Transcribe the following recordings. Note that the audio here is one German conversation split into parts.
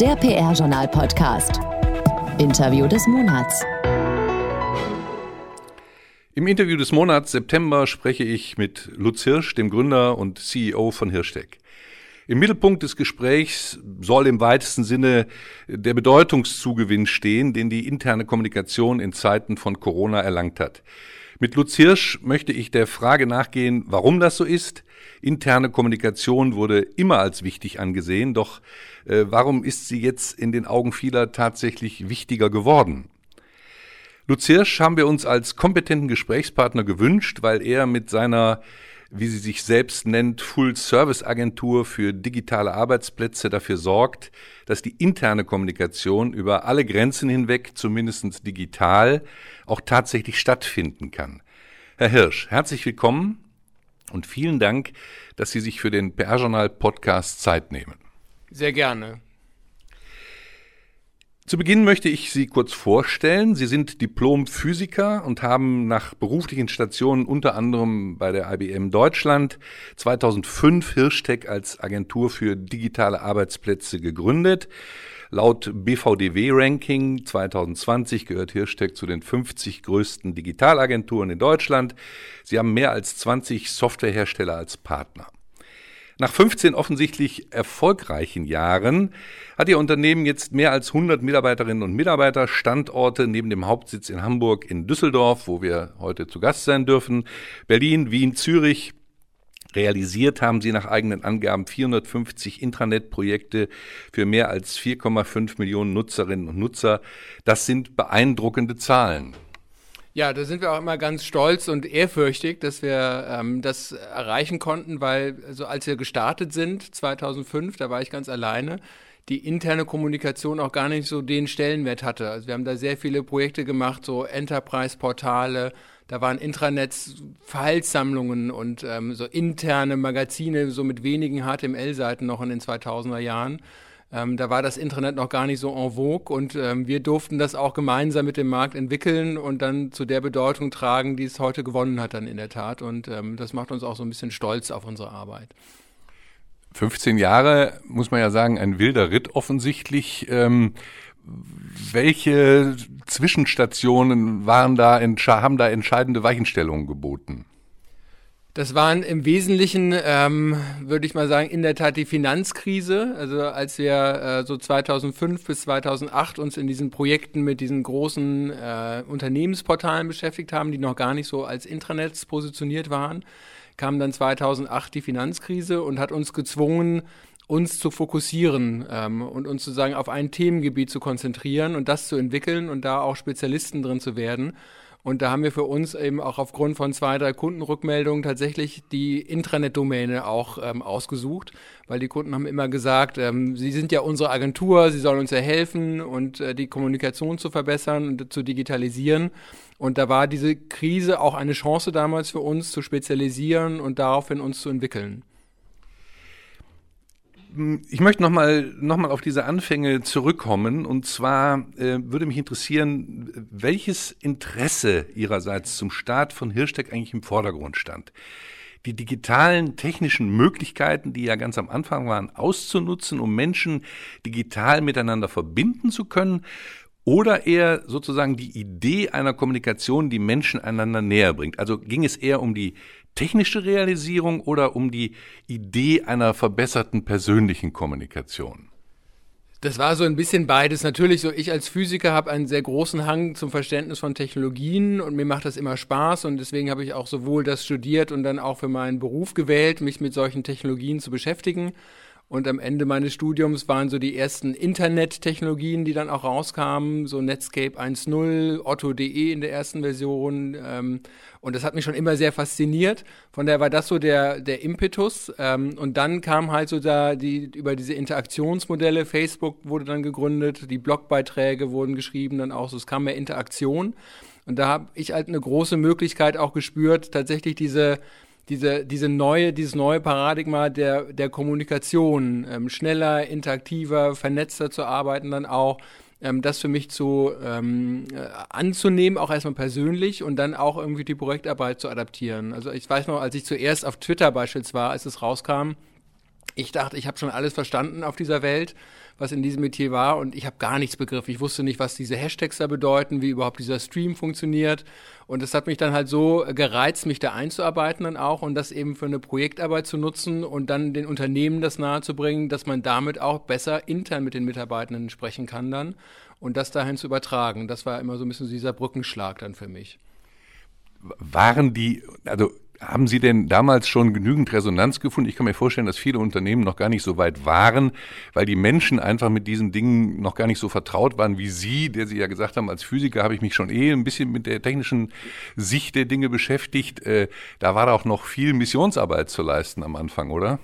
Der PR-Journal-Podcast. Interview des Monats. Im Interview des Monats September spreche ich mit Lutz Hirsch, dem Gründer und CEO von Hirschtech. Im Mittelpunkt des Gesprächs soll im weitesten Sinne der Bedeutungszugewinn stehen, den die interne Kommunikation in Zeiten von Corona erlangt hat. Mit Lutz Hirsch möchte ich der Frage nachgehen, warum das so ist. Interne Kommunikation wurde immer als wichtig angesehen, doch äh, warum ist sie jetzt in den Augen vieler tatsächlich wichtiger geworden? Lutz Hirsch haben wir uns als kompetenten Gesprächspartner gewünscht, weil er mit seiner wie sie sich selbst nennt, Full-Service-Agentur für digitale Arbeitsplätze dafür sorgt, dass die interne Kommunikation über alle Grenzen hinweg, zumindest digital, auch tatsächlich stattfinden kann. Herr Hirsch, herzlich willkommen und vielen Dank, dass Sie sich für den PR-Journal-Podcast Zeit nehmen. Sehr gerne. Zu Beginn möchte ich Sie kurz vorstellen. Sie sind Diplom-Physiker und haben nach beruflichen Stationen unter anderem bei der IBM Deutschland 2005 Hirschtech als Agentur für digitale Arbeitsplätze gegründet. Laut BVDW-Ranking 2020 gehört Hirschtech zu den 50 größten Digitalagenturen in Deutschland. Sie haben mehr als 20 Softwarehersteller als Partner. Nach 15 offensichtlich erfolgreichen Jahren hat Ihr Unternehmen jetzt mehr als 100 Mitarbeiterinnen und Mitarbeiter, Standorte neben dem Hauptsitz in Hamburg, in Düsseldorf, wo wir heute zu Gast sein dürfen, Berlin, Wien, Zürich. Realisiert haben Sie nach eigenen Angaben 450 Intranet-Projekte für mehr als 4,5 Millionen Nutzerinnen und Nutzer. Das sind beeindruckende Zahlen. Ja, da sind wir auch immer ganz stolz und ehrfürchtig, dass wir ähm, das erreichen konnten, weil also als wir gestartet sind, 2005, da war ich ganz alleine, die interne Kommunikation auch gar nicht so den Stellenwert hatte. Also wir haben da sehr viele Projekte gemacht, so Enterprise-Portale, da waren Intranets, Verhaltssammlungen und ähm, so interne Magazine, so mit wenigen HTML-Seiten noch in den 2000er Jahren. Ähm, da war das Internet noch gar nicht so en vogue und ähm, wir durften das auch gemeinsam mit dem Markt entwickeln und dann zu der Bedeutung tragen, die es heute gewonnen hat dann in der Tat. Und ähm, das macht uns auch so ein bisschen stolz auf unsere Arbeit. 15 Jahre, muss man ja sagen, ein wilder Ritt offensichtlich. Welche Zwischenstationen waren da, haben da entscheidende Weichenstellungen geboten? Das waren im Wesentlichen, ähm, würde ich mal sagen, in der Tat die Finanzkrise. Also als wir äh, so 2005 bis 2008 uns in diesen Projekten mit diesen großen äh, Unternehmensportalen beschäftigt haben, die noch gar nicht so als Intranets positioniert waren, kam dann 2008 die Finanzkrise und hat uns gezwungen, uns zu fokussieren ähm, und uns sozusagen auf ein Themengebiet zu konzentrieren und das zu entwickeln und da auch Spezialisten drin zu werden. Und da haben wir für uns eben auch aufgrund von zwei, drei Kundenrückmeldungen tatsächlich die Intranet-Domäne auch ähm, ausgesucht, weil die Kunden haben immer gesagt, ähm, sie sind ja unsere Agentur, sie sollen uns ja helfen und äh, die Kommunikation zu verbessern und zu digitalisieren. Und da war diese Krise auch eine Chance damals für uns zu spezialisieren und daraufhin uns zu entwickeln ich möchte nochmal noch mal auf diese Anfänge zurückkommen. Und zwar äh, würde mich interessieren, welches Interesse Ihrerseits zum Start von Hirschtech eigentlich im Vordergrund stand. Die digitalen technischen Möglichkeiten, die ja ganz am Anfang waren, auszunutzen, um Menschen digital miteinander verbinden zu können oder eher sozusagen die Idee einer Kommunikation, die Menschen einander näher bringt. Also ging es eher um die technische Realisierung oder um die Idee einer verbesserten persönlichen Kommunikation? Das war so ein bisschen beides. Natürlich, so ich als Physiker habe einen sehr großen Hang zum Verständnis von Technologien und mir macht das immer Spaß und deswegen habe ich auch sowohl das studiert und dann auch für meinen Beruf gewählt, mich mit solchen Technologien zu beschäftigen. Und am Ende meines Studiums waren so die ersten Internettechnologien, die dann auch rauskamen, so Netscape 1.0, Otto.de in der ersten Version. Ähm, und das hat mich schon immer sehr fasziniert. Von daher war das so der, der Impetus. Ähm, und dann kam halt so da die, über diese Interaktionsmodelle, Facebook wurde dann gegründet, die Blogbeiträge wurden geschrieben, dann auch so, es kam mehr Interaktion. Und da habe ich halt eine große Möglichkeit auch gespürt, tatsächlich diese diese, diese neue, dieses neue Paradigma der, der Kommunikation, ähm, schneller, interaktiver, vernetzter zu arbeiten, dann auch ähm, das für mich zu ähm, äh, anzunehmen, auch erstmal persönlich und dann auch irgendwie die Projektarbeit zu adaptieren. Also ich weiß noch, als ich zuerst auf Twitter beispielsweise war, als es rauskam, Ich dachte, ich habe schon alles verstanden auf dieser Welt, was in diesem Metier war und ich habe gar nichts begriffen. Ich wusste nicht, was diese Hashtags da bedeuten, wie überhaupt dieser Stream funktioniert und es hat mich dann halt so gereizt, mich da einzuarbeiten dann auch und das eben für eine Projektarbeit zu nutzen und dann den Unternehmen das nahezubringen, dass man damit auch besser intern mit den Mitarbeitenden sprechen kann dann und das dahin zu übertragen. Das war immer so ein bisschen dieser Brückenschlag dann für mich. Waren die, also haben Sie denn damals schon genügend Resonanz gefunden? Ich kann mir vorstellen, dass viele Unternehmen noch gar nicht so weit waren, weil die Menschen einfach mit diesen Dingen noch gar nicht so vertraut waren wie Sie, der Sie ja gesagt haben, als Physiker habe ich mich schon eh ein bisschen mit der technischen Sicht der Dinge beschäftigt. Äh, da war auch noch viel Missionsarbeit zu leisten am Anfang, oder?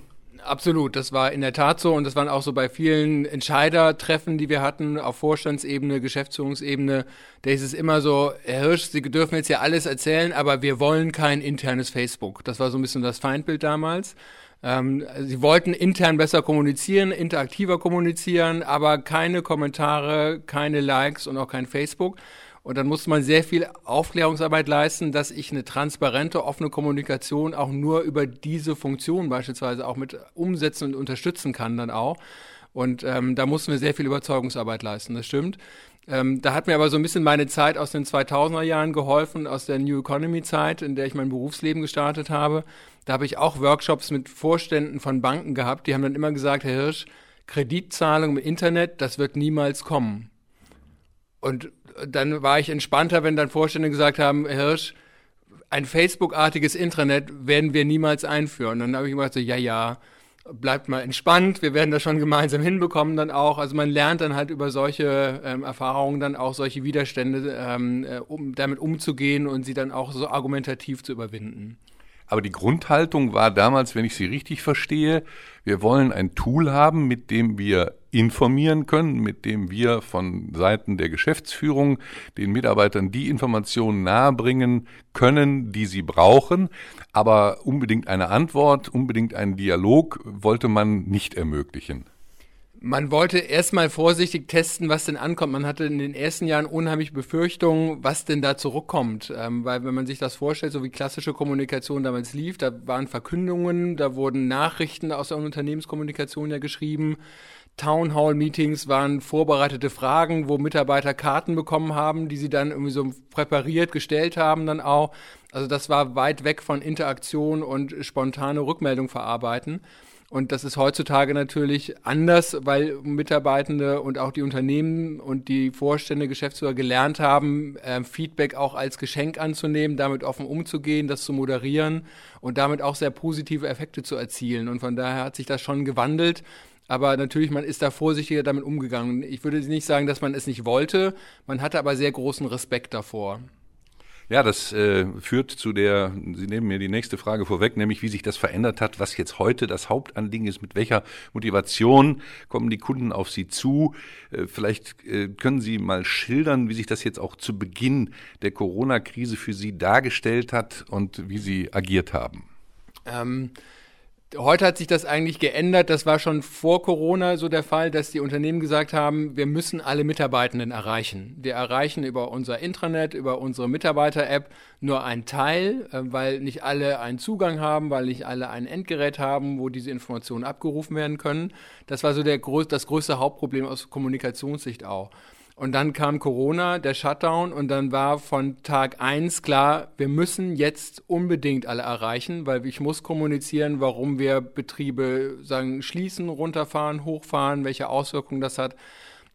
Absolut, das war in der Tat so und das waren auch so bei vielen Entscheidertreffen, die wir hatten, auf Vorstandsebene, Geschäftsführungsebene, da ist es immer so, Herr Hirsch, Sie dürfen jetzt ja alles erzählen, aber wir wollen kein internes Facebook. Das war so ein bisschen das Feindbild damals. Ähm, sie wollten intern besser kommunizieren, interaktiver kommunizieren, aber keine Kommentare, keine Likes und auch kein Facebook. Und dann musste man sehr viel Aufklärungsarbeit leisten, dass ich eine transparente, offene Kommunikation auch nur über diese Funktion beispielsweise auch mit umsetzen und unterstützen kann dann auch. Und ähm, da mussten wir sehr viel Überzeugungsarbeit leisten, das stimmt. Ähm, da hat mir aber so ein bisschen meine Zeit aus den 2000er Jahren geholfen, aus der New Economy Zeit, in der ich mein Berufsleben gestartet habe. Da habe ich auch Workshops mit Vorständen von Banken gehabt. Die haben dann immer gesagt, Herr Hirsch, Kreditzahlung im Internet, das wird niemals kommen. Und dann war ich entspannter, wenn dann Vorstände gesagt haben, Hirsch, ein Facebook-artiges Intranet werden wir niemals einführen. dann habe ich gesagt, so, ja, ja, bleibt mal entspannt, wir werden das schon gemeinsam hinbekommen dann auch. Also man lernt dann halt über solche ähm, Erfahrungen dann auch solche Widerstände, ähm, äh, um damit umzugehen und sie dann auch so argumentativ zu überwinden. Aber die Grundhaltung war damals, wenn ich sie richtig verstehe, wir wollen ein Tool haben, mit dem wir informieren können, mit dem wir von Seiten der Geschäftsführung den Mitarbeitern die Informationen nahebringen können, die sie brauchen. Aber unbedingt eine Antwort, unbedingt einen Dialog wollte man nicht ermöglichen. Man wollte erstmal vorsichtig testen, was denn ankommt. Man hatte in den ersten Jahren unheimlich Befürchtungen, was denn da zurückkommt. Ähm, weil wenn man sich das vorstellt, so wie klassische Kommunikation damals lief, da waren Verkündungen, da wurden Nachrichten aus der Unternehmenskommunikation ja geschrieben. Town Hall Meetings waren vorbereitete Fragen, wo Mitarbeiter Karten bekommen haben, die sie dann irgendwie so präpariert gestellt haben dann auch. Also das war weit weg von Interaktion und spontane Rückmeldung verarbeiten. Und das ist heutzutage natürlich anders, weil Mitarbeitende und auch die Unternehmen und die Vorstände, Geschäftsführer gelernt haben, äh, Feedback auch als Geschenk anzunehmen, damit offen umzugehen, das zu moderieren und damit auch sehr positive Effekte zu erzielen. Und von daher hat sich das schon gewandelt. Aber natürlich, man ist da vorsichtiger damit umgegangen. Ich würde nicht sagen, dass man es nicht wollte. Man hatte aber sehr großen Respekt davor. Ja, das äh, führt zu der, Sie nehmen mir die nächste Frage vorweg, nämlich wie sich das verändert hat, was jetzt heute das Hauptanliegen ist, mit welcher Motivation kommen die Kunden auf Sie zu. Äh, vielleicht äh, können Sie mal schildern, wie sich das jetzt auch zu Beginn der Corona-Krise für Sie dargestellt hat und wie Sie agiert haben. Ähm Heute hat sich das eigentlich geändert. Das war schon vor Corona so der Fall, dass die Unternehmen gesagt haben, wir müssen alle Mitarbeitenden erreichen. Wir erreichen über unser Intranet, über unsere Mitarbeiter-App nur einen Teil, äh, weil nicht alle einen Zugang haben, weil nicht alle ein Endgerät haben, wo diese Informationen abgerufen werden können. Das war so der, das größte Hauptproblem aus Kommunikationssicht auch. Und dann kam Corona, der Shutdown, und dann war von Tag eins klar, wir müssen jetzt unbedingt alle erreichen, weil ich muss kommunizieren, warum wir Betriebe sagen, schließen, runterfahren, hochfahren, welche Auswirkungen das hat.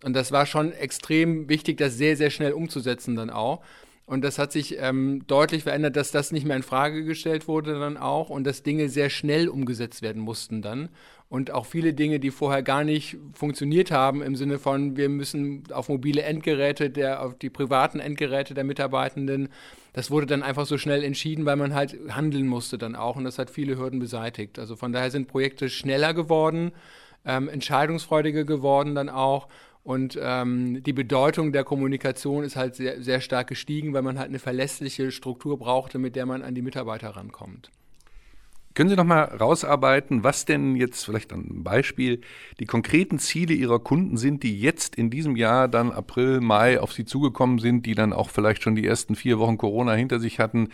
Und das war schon extrem wichtig, das sehr, sehr schnell umzusetzen dann auch. Und das hat sich ähm, deutlich verändert, dass das nicht mehr in Frage gestellt wurde dann auch und dass Dinge sehr schnell umgesetzt werden mussten dann. Und auch viele Dinge, die vorher gar nicht funktioniert haben, im Sinne von, wir müssen auf mobile Endgeräte, der, auf die privaten Endgeräte der Mitarbeitenden, das wurde dann einfach so schnell entschieden, weil man halt handeln musste dann auch. Und das hat viele Hürden beseitigt. Also von daher sind Projekte schneller geworden, ähm, entscheidungsfreudiger geworden dann auch. Und ähm, die Bedeutung der Kommunikation ist halt sehr, sehr stark gestiegen, weil man halt eine verlässliche Struktur brauchte, mit der man an die Mitarbeiter rankommt. Können Sie noch mal rausarbeiten, was denn jetzt vielleicht ein Beispiel die konkreten Ziele Ihrer Kunden sind, die jetzt in diesem Jahr dann April, Mai auf Sie zugekommen sind, die dann auch vielleicht schon die ersten vier Wochen Corona hinter sich hatten?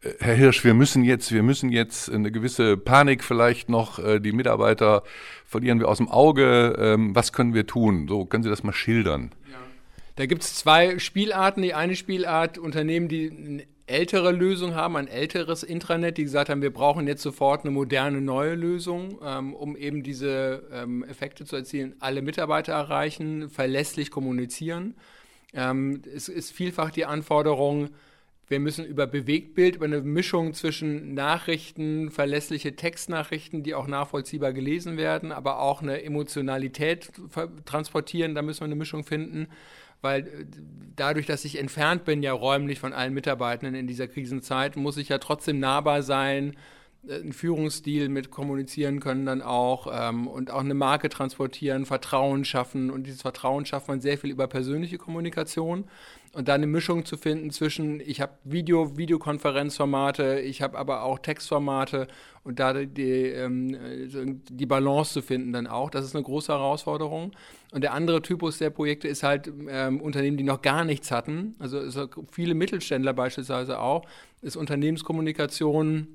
Äh, Herr Hirsch, wir müssen jetzt, wir müssen jetzt eine gewisse Panik vielleicht noch, äh, die Mitarbeiter verlieren wir aus dem Auge. Ähm, was können wir tun? So, können Sie das mal schildern? Ja. Da gibt es zwei Spielarten. Die eine Spielart, Unternehmen, die ältere Lösung haben, ein älteres Intranet, die gesagt haben, wir brauchen jetzt sofort eine moderne neue Lösung, ähm, um eben diese ähm, Effekte zu erzielen. Alle Mitarbeiter erreichen, verlässlich kommunizieren. Ähm, es ist vielfach die Anforderung, wir müssen über Bewegtbild, über eine Mischung zwischen Nachrichten, verlässliche Textnachrichten, die auch nachvollziehbar gelesen werden, aber auch eine Emotionalität transportieren, da müssen wir eine Mischung finden weil äh, dadurch, dass ich entfernt bin ja räumlich von allen Mitarbeitenden in dieser Krisenzeit, muss ich ja trotzdem nahbar sein, äh, einen Führungsstil mit kommunizieren können dann auch ähm, und auch eine Marke transportieren, Vertrauen schaffen. Und dieses Vertrauen schafft man sehr viel über persönliche Kommunikation und da eine Mischung zu finden zwischen, ich habe Video, Videokonferenzformate, ich habe aber auch Textformate und da die, ähm, die Balance zu finden dann auch, das ist eine große Herausforderung. Und der andere Typus der Projekte ist halt ähm, Unternehmen, die noch gar nichts hatten, also, also viele Mittelständler beispielsweise auch, ist Unternehmenskommunikation,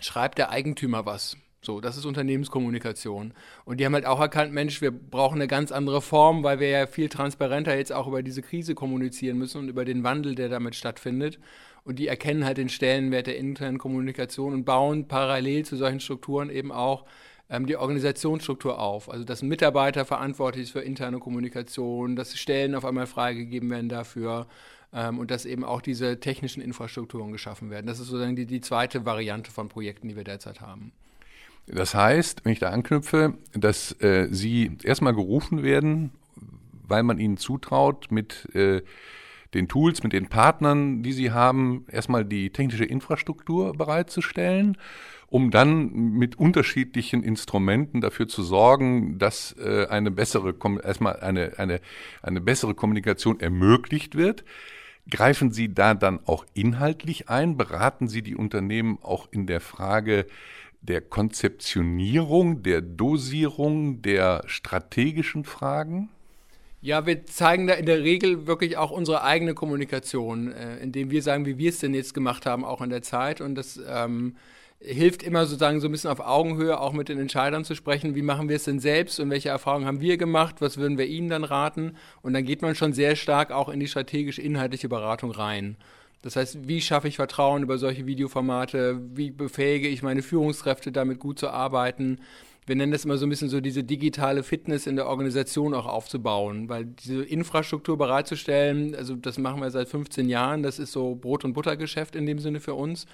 schreibt der Eigentümer was. So, das ist Unternehmenskommunikation. Und die haben halt auch erkannt, Mensch, wir brauchen eine ganz andere Form, weil wir ja viel transparenter jetzt auch über diese Krise kommunizieren müssen und über den Wandel, der damit stattfindet. Und die erkennen halt den Stellenwert der internen Kommunikation und bauen parallel zu solchen Strukturen eben auch ähm, die Organisationsstruktur auf. Also dass ein Mitarbeiter verantwortlich ist für interne Kommunikation, dass Stellen auf einmal freigegeben werden dafür ähm, und dass eben auch diese technischen Infrastrukturen geschaffen werden. Das ist sozusagen die, die zweite Variante von Projekten, die wir derzeit haben. Das heißt, wenn ich da anknüpfe, dass äh, Sie erstmal gerufen werden, weil man Ihnen zutraut, mit äh, den Tools, mit den Partnern, die Sie haben, erstmal die technische Infrastruktur bereitzustellen, um dann mit unterschiedlichen Instrumenten dafür zu sorgen, dass äh, eine bessere, erstmal eine, eine, eine bessere Kommunikation ermöglicht wird. Greifen Sie da dann auch inhaltlich ein? Beraten Sie die Unternehmen auch in der Frage, der Konzeptionierung, der Dosierung, der strategischen Fragen? Ja, wir zeigen da in der Regel wirklich auch unsere eigene Kommunikation, äh, indem wir sagen, wie wir es denn jetzt gemacht haben, auch in der Zeit. Und das ähm, hilft immer sozusagen so ein bisschen auf Augenhöhe auch mit den Entscheidern zu sprechen. Wie machen wir es denn selbst und welche Erfahrungen haben wir gemacht? Was würden wir ihnen dann raten? Und dann geht man schon sehr stark auch in die strategisch-inhaltliche Beratung rein. Das heißt, wie schaffe ich Vertrauen über solche Videoformate? Wie befähige ich meine Führungskräfte, damit gut zu arbeiten? Wir nennen das immer so ein bisschen so diese digitale Fitness in der Organisation auch aufzubauen, weil diese Infrastruktur bereitzustellen, also das machen wir seit 15 Jahren, das ist so Brot- und Buttergeschäft in dem Sinne für uns.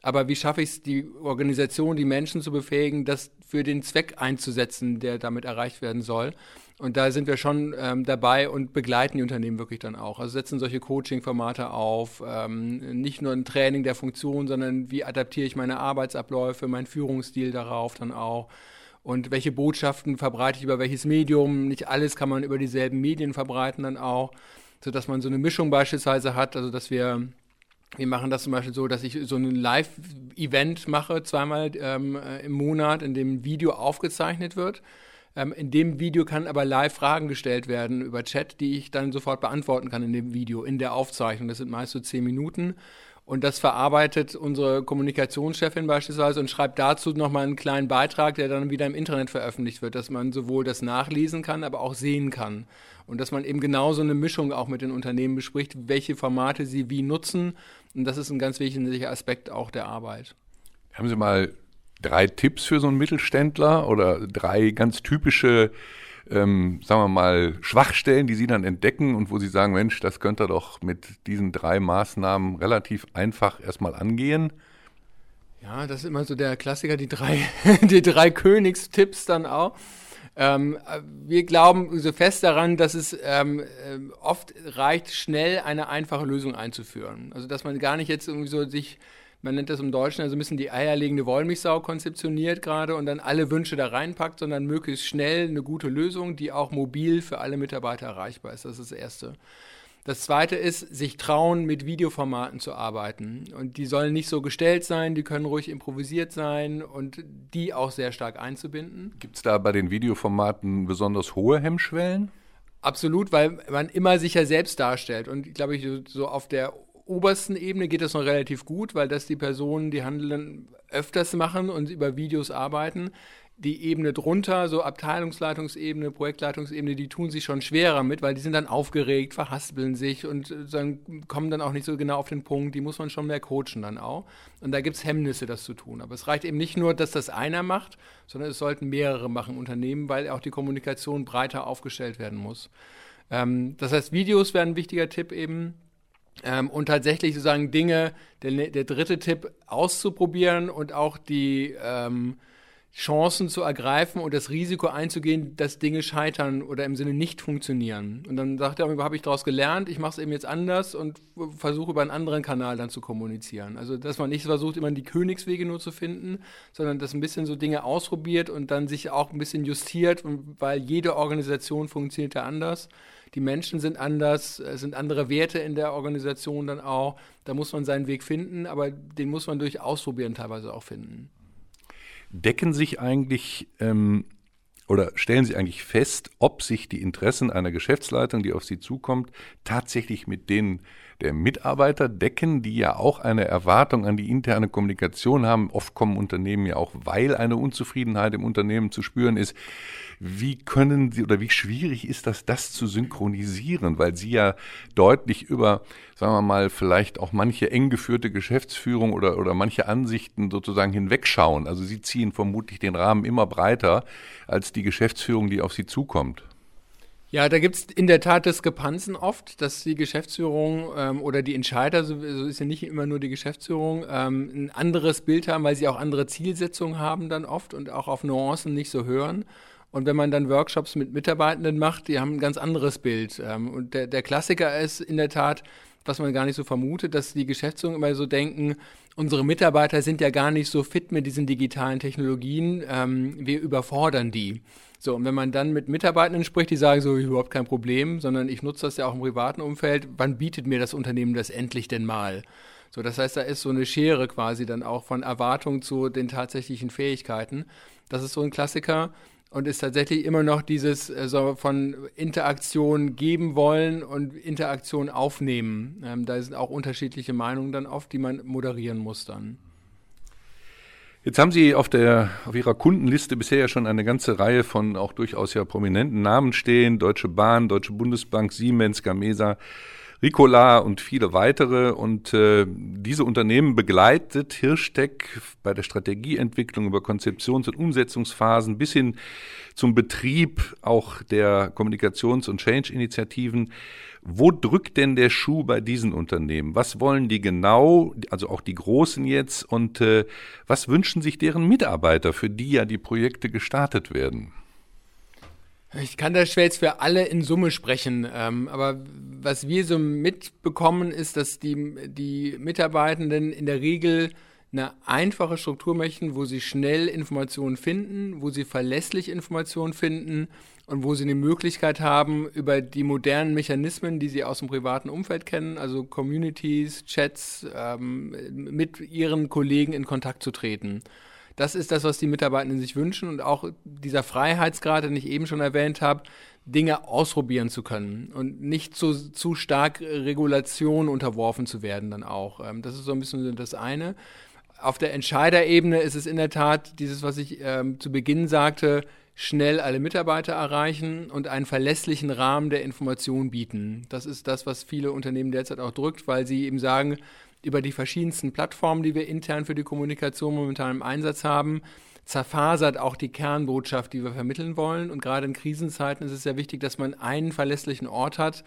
Aber wie schaffe ich es, die Organisation, die Menschen zu befähigen, das für den Zweck einzusetzen, der damit erreicht werden soll? Und da sind wir schon ähm, dabei und begleiten die Unternehmen wirklich dann auch. Also setzen solche Coaching-Formate auf, ähm, nicht nur ein Training der Funktion, sondern wie adaptiere ich meine Arbeitsabläufe, meinen Führungsstil darauf dann auch. Und welche Botschaften verbreite ich über welches Medium? Nicht alles kann man über dieselben Medien verbreiten dann auch, sodass man so eine Mischung beispielsweise hat, also dass wir wir machen das zum Beispiel so, dass ich so ein Live-Event mache, zweimal ähm, äh, im Monat, in dem ein Video aufgezeichnet wird ähm, in dem Video kann aber live Fragen gestellt werden über Chat, die ich dann sofort beantworten kann in dem Video, in der Aufzeichnung. Das sind meist so zehn Minuten. Und das verarbeitet unsere Kommunikationschefin beispielsweise und schreibt dazu nochmal einen kleinen Beitrag, der dann wieder im Internet veröffentlicht wird, dass man sowohl das nachlesen kann, aber auch sehen kann. Und dass man eben genauso eine Mischung auch mit den Unternehmen bespricht, welche Formate sie wie nutzen. Und das ist ein ganz wesentlicher Aspekt auch der Arbeit. Haben Sie mal drei Tipps für so einen Mittelständler oder drei ganz typische, ähm, sagen wir mal, Schwachstellen, die Sie dann entdecken und wo Sie sagen, Mensch, das könnte doch mit diesen drei Maßnahmen relativ einfach erstmal angehen? Ja, das ist immer so der Klassiker, die drei, die drei Königstipps dann auch. Ähm, wir glauben so fest daran, dass es ähm, äh, oft reicht, schnell eine einfache Lösung einzuführen. Also dass man gar nicht jetzt irgendwie so sich man nennt das im Deutschen also ein bisschen die eierlegende Wollmilchsau konzeptioniert gerade und dann alle Wünsche da reinpackt, sondern möglichst schnell eine gute Lösung, die auch mobil für alle Mitarbeiter erreichbar ist. Das ist das Erste. Das zweite ist, sich trauen, mit Videoformaten zu arbeiten. Und die sollen nicht so gestellt sein, die können ruhig improvisiert sein und die auch sehr stark einzubinden. Gibt es da bei den Videoformaten besonders hohe Hemmschwellen? Absolut, weil man immer sich ja selbst darstellt. Und glaube ich, so auf der obersten Ebene geht das noch relativ gut, weil das die Personen, die handeln, öfters machen und über Videos arbeiten die Ebene drunter, so Abteilungsleitungsebene, Projektleitungsebene, die tun sich schon schwerer mit, weil die sind dann aufgeregt, verhaspeln sich und dann kommen dann auch nicht so genau auf den Punkt. Die muss man schon mehr coachen dann auch. Und da gibt es Hemmnisse, das zu tun. Aber es reicht eben nicht nur, dass das einer macht, sondern es sollten mehrere machen Unternehmen, weil auch die Kommunikation breiter aufgestellt werden muss. Ähm, das heißt, Videos wären ein wichtiger Tipp eben. Ähm, und tatsächlich sozusagen Dinge, der, der dritte Tipp, auszuprobieren und auch die ähm, Chancen zu ergreifen und das Risiko einzugehen, dass Dinge scheitern oder im Sinne nicht funktionieren. Und dann sagt er, habe ich daraus gelernt, ich mache es eben jetzt anders und versuche über einen anderen Kanal dann zu kommunizieren. Also dass man nicht versucht, immer die Königswege nur zu finden, sondern dass ein bisschen so Dinge ausprobiert und dann sich auch ein bisschen justiert, weil jede Organisation funktioniert ja anders. Die Menschen sind anders, es sind andere Werte in der Organisation dann auch. Da muss man seinen Weg finden, aber den muss man durch Ausprobieren teilweise auch finden decken sich eigentlich ähm, oder stellen Sie eigentlich fest, ob sich die Interessen einer Geschäftsleitung, die auf Sie zukommt, tatsächlich mit denen der Mitarbeiter decken, die ja auch eine Erwartung an die interne Kommunikation haben. Oft kommen Unternehmen ja auch, weil eine Unzufriedenheit im Unternehmen zu spüren ist. Wie können Sie oder wie schwierig ist das, das zu synchronisieren? Weil Sie ja deutlich über, sagen wir mal, vielleicht auch manche eng geführte Geschäftsführung oder, oder manche Ansichten sozusagen hinwegschauen. Also Sie ziehen vermutlich den Rahmen immer breiter als die Geschäftsführung, die auf Sie zukommt. Ja, da gibt es in der Tat Diskrepanzen oft, dass die Geschäftsführung ähm, oder die Entscheider, so, so, ist ja nicht immer nur die Geschäftsführung, ähm, ein anderes Bild haben, weil sie auch andere Zielsetzungen haben dann oft und auch auf Nuancen nicht so hören. Und wenn man dann Workshops mit Mitarbeitenden macht, die haben ein ganz anderes Bild. Ähm, und der, der Klassiker ist in der Tat, was man gar nicht so vermutet, dass die Geschäftsführung immer so denken, unsere Mitarbeiter sind ja gar nicht so fit mit diesen digitalen Technologien, ähm, wir überfordern die. So, und wenn man dann mit Mitarbeitenden spricht, die sagen so, überhaupt kein Problem, sondern ich nutze das ja auch im privaten Umfeld, wann bietet mir das Unternehmen das endlich denn mal? So, das heißt, da ist so eine Schere quasi dann auch von Erwartung zu den tatsächlichen Fähigkeiten. Das ist so ein Klassiker und ist tatsächlich immer noch dieses äh, so von Interaktion geben wollen und Interaktion aufnehmen. Ähm, da sind auch unterschiedliche Meinungen dann oft, die man moderieren muss dann. Jetzt haben Sie auf der auf Ihrer Kundenliste bisher ja schon eine ganze Reihe von auch durchaus ja prominenten Namen stehen: Deutsche Bahn, Deutsche Bundesbank, Siemens, Gamesa, Ricola und viele weitere. Und äh, diese Unternehmen begleitet Hirschtech bei der Strategieentwicklung über Konzeptions- und Umsetzungsphasen bis hin zum Betrieb auch der Kommunikations- und Change-Initiativen. Wo drückt denn der Schuh bei diesen Unternehmen? Was wollen die genau, also auch die Großen jetzt, und äh, was wünschen sich deren Mitarbeiter, für die ja die Projekte gestartet werden? Ich kann da schwer jetzt für alle in Summe sprechen, ähm, aber was wir so mitbekommen, ist, dass die, die Mitarbeitenden in der Regel eine einfache Struktur möchten, wo sie schnell Informationen finden, wo sie verlässlich Informationen finden und wo sie eine Möglichkeit haben, über die modernen Mechanismen, die sie aus dem privaten Umfeld kennen, also Communities, Chats, ähm, mit ihren Kollegen in Kontakt zu treten. Das ist das, was die Mitarbeitenden sich wünschen und auch dieser Freiheitsgrad, den ich eben schon erwähnt habe, Dinge ausprobieren zu können und nicht zu, zu stark Regulation unterworfen zu werden dann auch. Ähm, das ist so ein bisschen das eine auf der Entscheiderebene ist es in der Tat dieses, was ich ähm, zu Beginn sagte, schnell alle Mitarbeiter erreichen und einen verlässlichen Rahmen der Information bieten. Das ist das, was viele Unternehmen derzeit auch drückt, weil sie eben sagen, über die verschiedensten Plattformen, die wir intern für die Kommunikation momentan im Einsatz haben, zerfasert auch die Kernbotschaft, die wir vermitteln wollen. Und gerade in Krisenzeiten ist es sehr wichtig, dass man einen verlässlichen Ort hat,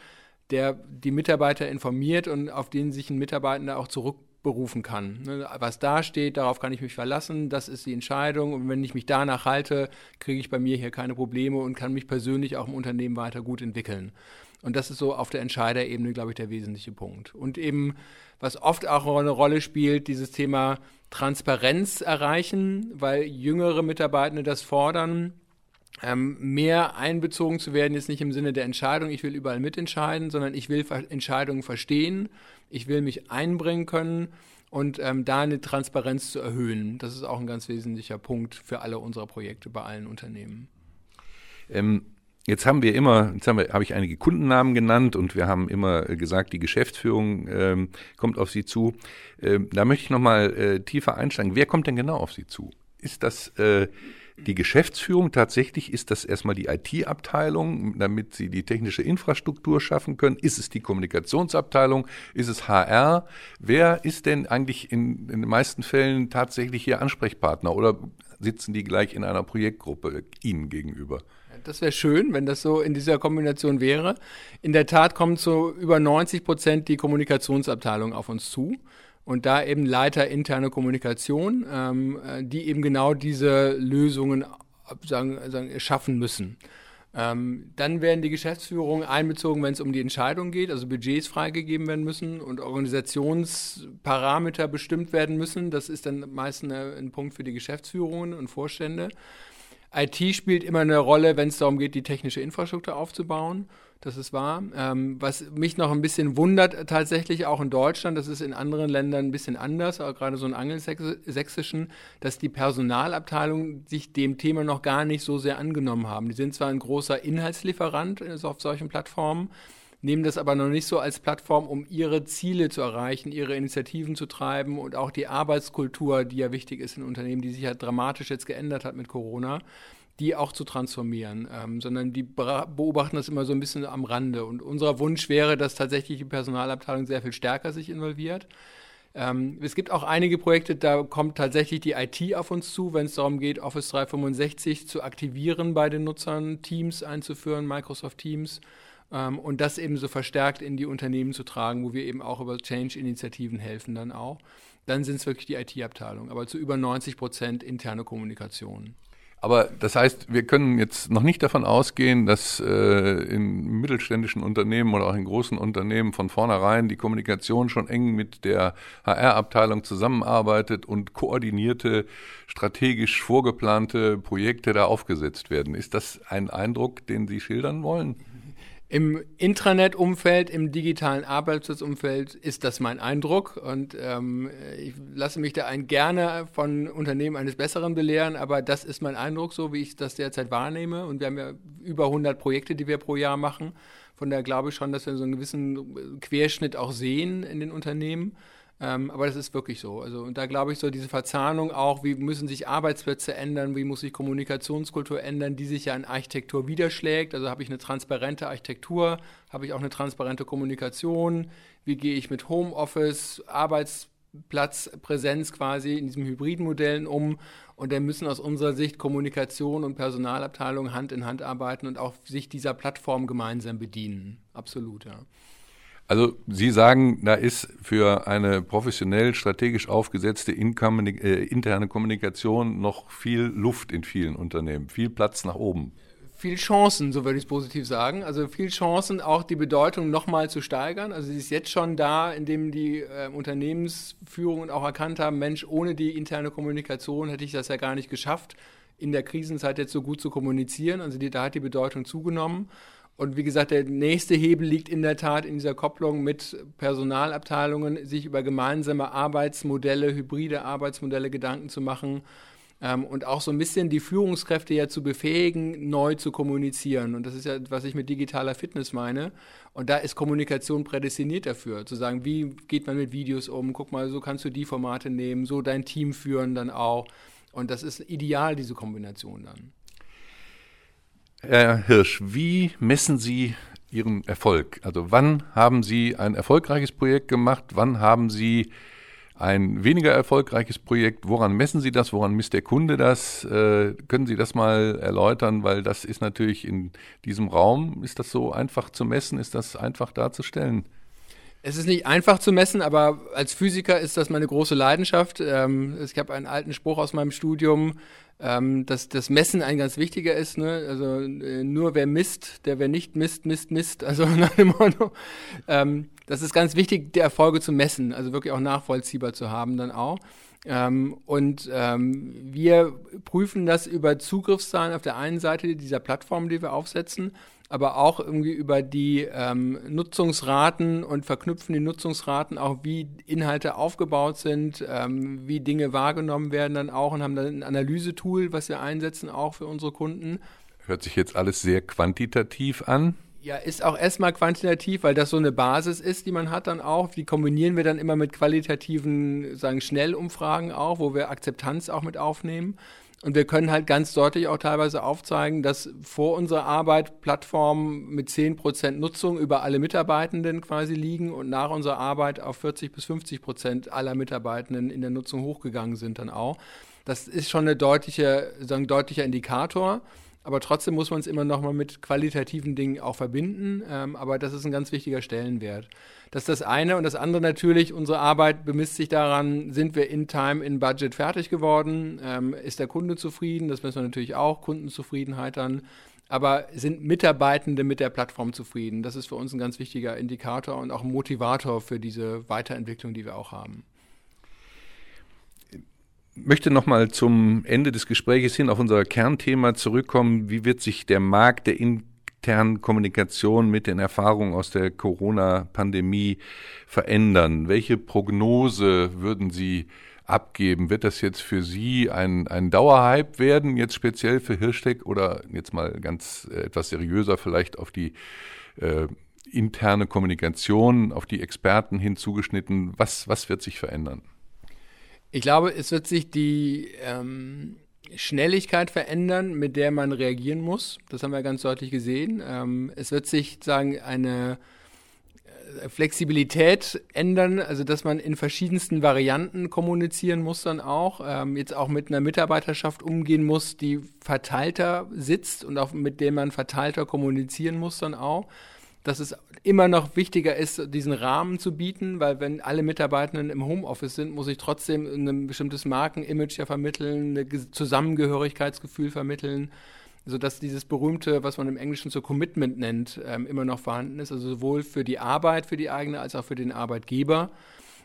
der die Mitarbeiter informiert und auf den sich ein Mitarbeitender auch zurück berufen kann. Ne, was da steht, darauf kann ich mich verlassen, das ist die Entscheidung und wenn ich mich danach halte, kriege ich bei mir hier keine Probleme und kann mich persönlich auch im Unternehmen weiter gut entwickeln. Und das ist so auf der Entscheiderebene, glaube ich, der wesentliche Punkt. Und eben, was oft auch eine Rolle spielt, dieses Thema Transparenz erreichen, weil jüngere Mitarbeitende das fordern, ähm, mehr einbezogen zu werden, jetzt nicht im Sinne der Entscheidung, ich will überall mitentscheiden, sondern ich will Entscheidungen verstehen, ich will mich einbringen können und ähm, da eine Transparenz zu erhöhen. Das ist auch ein ganz wesentlicher Punkt für alle unsere Projekte bei allen Unternehmen. Ähm, Jetzt haben wir immer, jetzt haben wir, habe ich einige Kundennamen genannt und wir haben immer gesagt, die Geschäftsführung ähm, kommt auf Sie zu. Ähm, da möchte ich nochmal äh, tiefer einsteigen. Wer kommt denn genau auf Sie zu? Ist das äh, die Geschäftsführung tatsächlich? Ist das erstmal die IT-Abteilung, damit sie die technische Infrastruktur schaffen können? Ist es die Kommunikationsabteilung? Ist es HR? Wer ist denn eigentlich in, in den meisten Fällen tatsächlich Ihr Ansprechpartner oder sitzen die gleich in einer Projektgruppe Ihnen gegenüber? Das wäre schön, wenn das so in dieser Kombination wäre. In der Tat kommt so über 90 Prozent die Kommunikationsabteilung auf uns zu. Und da eben Leiter interne Kommunikation, ähm, die eben genau diese Lösungen sagen, sagen, schaffen müssen. Ähm, dann werden die Geschäftsführungen einbezogen, wenn es um die Entscheidung geht, also Budgets freigegeben werden müssen und Organisationsparameter bestimmt werden müssen. Das ist dann meistens ein Punkt für die Geschäftsführungen und Vorstände. IT spielt immer eine Rolle, wenn es darum geht, die technische Infrastruktur aufzubauen. Das ist wahr. Ähm, was mich noch ein bisschen wundert, tatsächlich auch in Deutschland, das ist in anderen Ländern ein bisschen anders, aber gerade so in angelsächsischen, dass die Personalabteilungen sich dem Thema noch gar nicht so sehr angenommen haben. Die sind zwar ein großer Inhaltslieferant also auf solchen Plattformen, nehmen das aber noch nicht so als Plattform, um ihre Ziele zu erreichen, ihre Initiativen zu treiben und auch die Arbeitskultur, die ja wichtig ist in Unternehmen, die sich ja dramatisch jetzt geändert hat mit Corona, die auch zu transformieren, ähm, sondern die beobachten das immer so ein bisschen am Rande. Und unser Wunsch wäre, dass tatsächlich die Personalabteilung sehr viel stärker sich involviert. Ähm, es gibt auch einige Projekte, da kommt tatsächlich die IT auf uns zu, wenn es darum geht, Office 365 zu aktivieren bei den Nutzern, Teams einzuführen, Microsoft Teams ähm, und das eben so verstärkt in die Unternehmen zu tragen, wo wir eben auch über Change-Initiativen helfen dann auch. Dann sind es wirklich die IT-Abteilung, aber zu über 90 Prozent interne Kommunikation. Aber das heißt, wir können jetzt noch nicht davon ausgehen, dass äh, in mittelständischen Unternehmen oder auch in großen Unternehmen von vornherein die Kommunikation schon eng mit der HR-Abteilung zusammenarbeitet und koordinierte, strategisch vorgeplante Projekte da aufgesetzt werden. Ist das ein Eindruck, den Sie schildern wollen? Im Intranet-Umfeld, im digitalen Arbeitsplatzumfeld ist das mein Eindruck und ähm, ich lasse mich da ein gerne von Unternehmen eines Besseren belehren, aber das ist mein Eindruck, so wie ich das derzeit wahrnehme und wir haben ja über 100 Projekte, die wir pro Jahr machen. Von daher glaube ich schon, dass wir so einen gewissen Querschnitt auch sehen in den Unternehmen. Ähm, aber das ist wirklich so. Also, und da glaube ich so, diese Verzahnung auch, wie müssen sich Arbeitsplätze ändern, wie muss sich Kommunikationskultur ändern, die sich ja in Architektur widerschlägt. Also habe ich eine transparente Architektur, habe ich auch eine transparente Kommunikation, wie gehe ich mit Homeoffice, Arbeitsplatzpräsenz quasi in diesen hybriden Modellen um. Und dann müssen aus unserer Sicht Kommunikation und Personalabteilung Hand in Hand arbeiten und auch sich dieser Plattform gemeinsam bedienen. Absolut, ja. Also Sie sagen, da ist für eine professionell strategisch aufgesetzte äh, interne Kommunikation noch viel Luft in vielen Unternehmen, viel Platz nach oben. Viel Chancen, so würde ich es positiv sagen. Also viel Chancen, auch die Bedeutung nochmal zu steigern. Also sie ist jetzt schon da, indem die äh, Unternehmensführungen auch erkannt haben, Mensch, ohne die interne Kommunikation hätte ich das ja gar nicht geschafft, in der Krisenzeit jetzt so gut zu kommunizieren. Also die, da hat die Bedeutung zugenommen. Und wie gesagt, der nächste Hebel liegt in der Tat in dieser Kopplung mit Personalabteilungen, sich über gemeinsame Arbeitsmodelle, hybride Arbeitsmodelle Gedanken zu machen ähm, und auch so ein bisschen die Führungskräfte ja zu befähigen, neu zu kommunizieren. Und das ist ja, was ich mit digitaler Fitness meine. Und da ist Kommunikation prädestiniert dafür, zu sagen, wie geht man mit Videos um? Guck mal, so kannst du die Formate nehmen, so dein Team führen dann auch. Und das ist ideal, diese Kombination dann. Herr Hirsch, wie messen Sie Ihren Erfolg? Also wann haben Sie ein erfolgreiches Projekt gemacht? Wann haben Sie ein weniger erfolgreiches Projekt? Woran messen Sie das? Woran misst der Kunde das? Äh, können Sie das mal erläutern? Weil das ist natürlich in diesem Raum, ist das so einfach zu messen? Ist das einfach darzustellen? Es ist nicht einfach zu messen, aber als Physiker ist das meine große Leidenschaft. Ähm, ich habe einen alten Spruch aus meinem Studium, ähm, dass das Messen ein ganz wichtiger ist. Ne? Also äh, nur wer misst, der wer nicht misst, misst, misst. Also nach dem Motto. Ähm, das ist ganz wichtig, die Erfolge zu messen, also wirklich auch nachvollziehbar zu haben dann auch. Ähm, und ähm, wir prüfen das über Zugriffszahlen auf der einen Seite dieser Plattform, die wir aufsetzen, aber auch irgendwie über die ähm, Nutzungsraten und verknüpfen die Nutzungsraten auch, wie Inhalte aufgebaut sind, ähm, wie Dinge wahrgenommen werden dann auch und haben dann ein Analysetool, was wir einsetzen auch für unsere Kunden. Hört sich jetzt alles sehr quantitativ an. Ja, ist auch erstmal quantitativ, weil das so eine Basis ist, die man hat dann auch. Die kombinieren wir dann immer mit qualitativen, sagen, Schnellumfragen auch, wo wir Akzeptanz auch mit aufnehmen. Und wir können halt ganz deutlich auch teilweise aufzeigen, dass vor unserer Arbeit Plattformen mit 10% Nutzung über alle Mitarbeitenden quasi liegen und nach unserer Arbeit auf 40 bis 50 Prozent aller Mitarbeitenden in der Nutzung hochgegangen sind dann auch. Das ist schon ein deutliche, sagen, deutlicher Indikator. Aber trotzdem muss man es immer noch mal mit qualitativen Dingen auch verbinden. Ähm, aber das ist ein ganz wichtiger Stellenwert. Das ist das eine. Und das andere natürlich, unsere Arbeit bemisst sich daran, sind wir in Time, in Budget fertig geworden? Ähm, ist der Kunde zufrieden? Das müssen wir natürlich auch, Kundenzufriedenheit dann. Aber sind Mitarbeitende mit der Plattform zufrieden? Das ist für uns ein ganz wichtiger Indikator und auch ein Motivator für diese Weiterentwicklung, die wir auch haben möchte nochmal zum Ende des Gesprächs hin auf unser Kernthema zurückkommen. Wie wird sich der Markt der internen Kommunikation mit den Erfahrungen aus der Corona-Pandemie verändern? Welche Prognose würden Sie abgeben? Wird das jetzt für Sie ein, ein Dauerhype werden, jetzt speziell für Hirschteck oder jetzt mal ganz äh, etwas seriöser vielleicht auf die äh, interne Kommunikation, auf die Experten hinzugeschnitten? Was, was wird sich verändern? Ich glaube, es wird sich die ähm, Schnelligkeit verändern, mit der man reagieren muss. Das haben wir ganz deutlich gesehen. Ähm, es wird sich sagen eine äh, Flexibilität ändern, also dass man in verschiedensten Varianten kommunizieren muss dann auch, ähm, jetzt auch mit einer Mitarbeiterschaft umgehen muss, die verteilter sitzt und auch mit der man verteilter kommunizieren muss dann auch dass es immer noch wichtiger ist, diesen Rahmen zu bieten, weil wenn alle Mitarbeitenden im Homeoffice sind, muss ich trotzdem ein bestimmtes Markenimage ja vermitteln, ein Zusammengehörigkeitsgefühl vermitteln, sodass dieses berühmte, was man im Englischen so Commitment nennt, ähm, immer noch vorhanden ist, also sowohl für die Arbeit, für die eigene, als auch für den Arbeitgeber.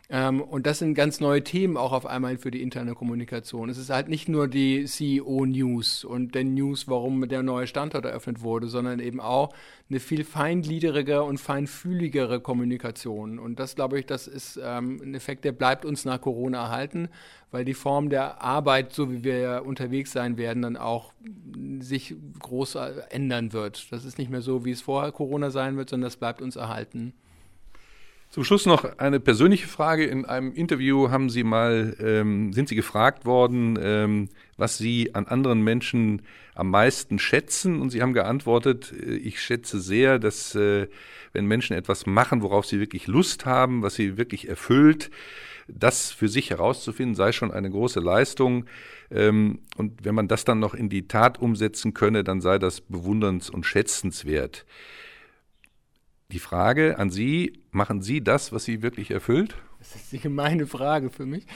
Ähm, und das sind ganz neue Themen auch auf einmal für die interne Kommunikation. Es ist halt nicht nur die CEO-News und der News, warum der neue Standort eröffnet wurde, sondern eben auch eine viel feingliederige und feinfühligere Kommunikation. Und das, glaube ich, das ist ähm, ein Effekt, der bleibt uns nach Corona erhalten, weil die Form der Arbeit, so wie wir unterwegs sein werden, dann auch sich groß ändern wird. Das ist nicht mehr so, wie es vorher Corona sein wird, sondern das bleibt uns erhalten. Zum Schluss noch eine persönliche Frage. In einem Interview haben Sie mal, ähm, sind Sie gefragt worden, ähm, was Sie an anderen Menschen am meisten schätzen? Und Sie haben geantwortet, äh, ich schätze sehr, dass äh, wenn Menschen etwas machen, worauf sie wirklich Lust haben, was sie wirklich erfüllt, das für sich herauszufinden, sei schon eine große Leistung. Ähm, und wenn man das dann noch in die Tat umsetzen könne, dann sei das bewunderns- und schätzenswert. Die Frage an Sie, machen Sie das, was Sie wirklich erfüllt? Das ist die gemeine Frage für mich.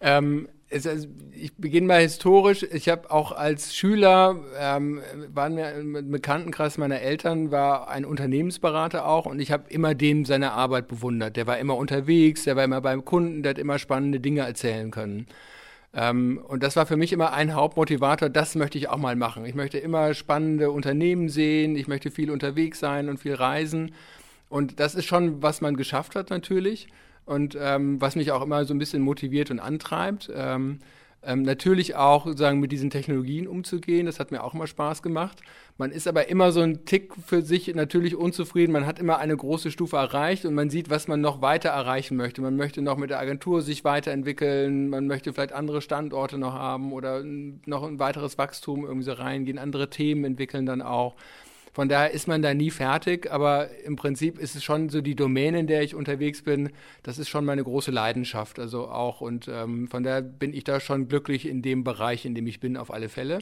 Ähm, es, also ich beginne mal historisch. Ich habe auch als Schüler, ähm, waren wir im Bekanntenkreis meiner Eltern, war ein Unternehmensberater auch und ich habe immer dem seine Arbeit bewundert. Der war immer unterwegs, der war immer beim Kunden, der hat immer spannende Dinge erzählen können. Ähm, und das war für mich immer ein Hauptmotivator, das möchte ich auch mal machen. Ich möchte immer spannende Unternehmen sehen, ich möchte viel unterwegs sein und viel reisen. Und das ist schon, was man geschafft hat natürlich und ähm, was mich auch immer so ein bisschen motiviert und antreibt. Ähm, ähm, natürlich auch sozusagen mit diesen Technologien umzugehen, das hat mir auch immer Spaß gemacht. Man ist aber immer so ein Tick für sich natürlich unzufrieden. Man hat immer eine große Stufe erreicht und man sieht, was man noch weiter erreichen möchte. Man möchte noch mit der Agentur sich weiterentwickeln, man möchte vielleicht andere Standorte noch haben oder noch ein weiteres Wachstum irgendwie so reingehen, andere Themen entwickeln dann auch. Von daher ist man da nie fertig, aber im Prinzip ist es schon so die Domäne, in der ich unterwegs bin, das ist schon meine große Leidenschaft, also auch. Und ähm, von daher bin ich da schon glücklich in dem Bereich, in dem ich bin, auf alle Fälle.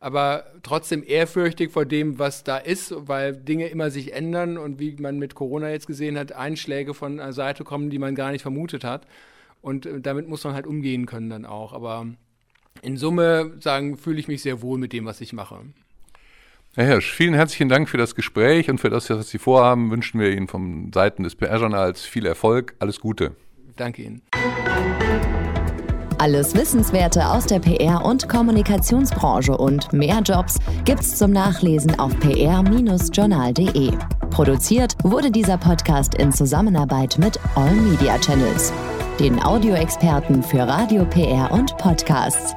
Aber trotzdem ehrfürchtig vor dem, was da ist, weil Dinge immer sich ändern und wie man mit Corona jetzt gesehen hat, Einschläge von der Seite kommen, die man gar nicht vermutet hat. Und äh, damit muss man halt umgehen können dann auch. Aber in Summe sagen, fühle ich mich sehr wohl mit dem, was ich mache. Herr Hirsch, vielen herzlichen Dank für das Gespräch und für das, was Sie vorhaben. Wünschen wir Ihnen von Seiten des PR-Journals viel Erfolg. Alles Gute. Danke Ihnen. Alles Wissenswerte aus der PR- und Kommunikationsbranche und mehr Jobs gibt's zum Nachlesen auf pr-journal.de. Produziert wurde dieser Podcast in Zusammenarbeit mit All Media Channels, den Audioexperten für Radio, PR und Podcasts.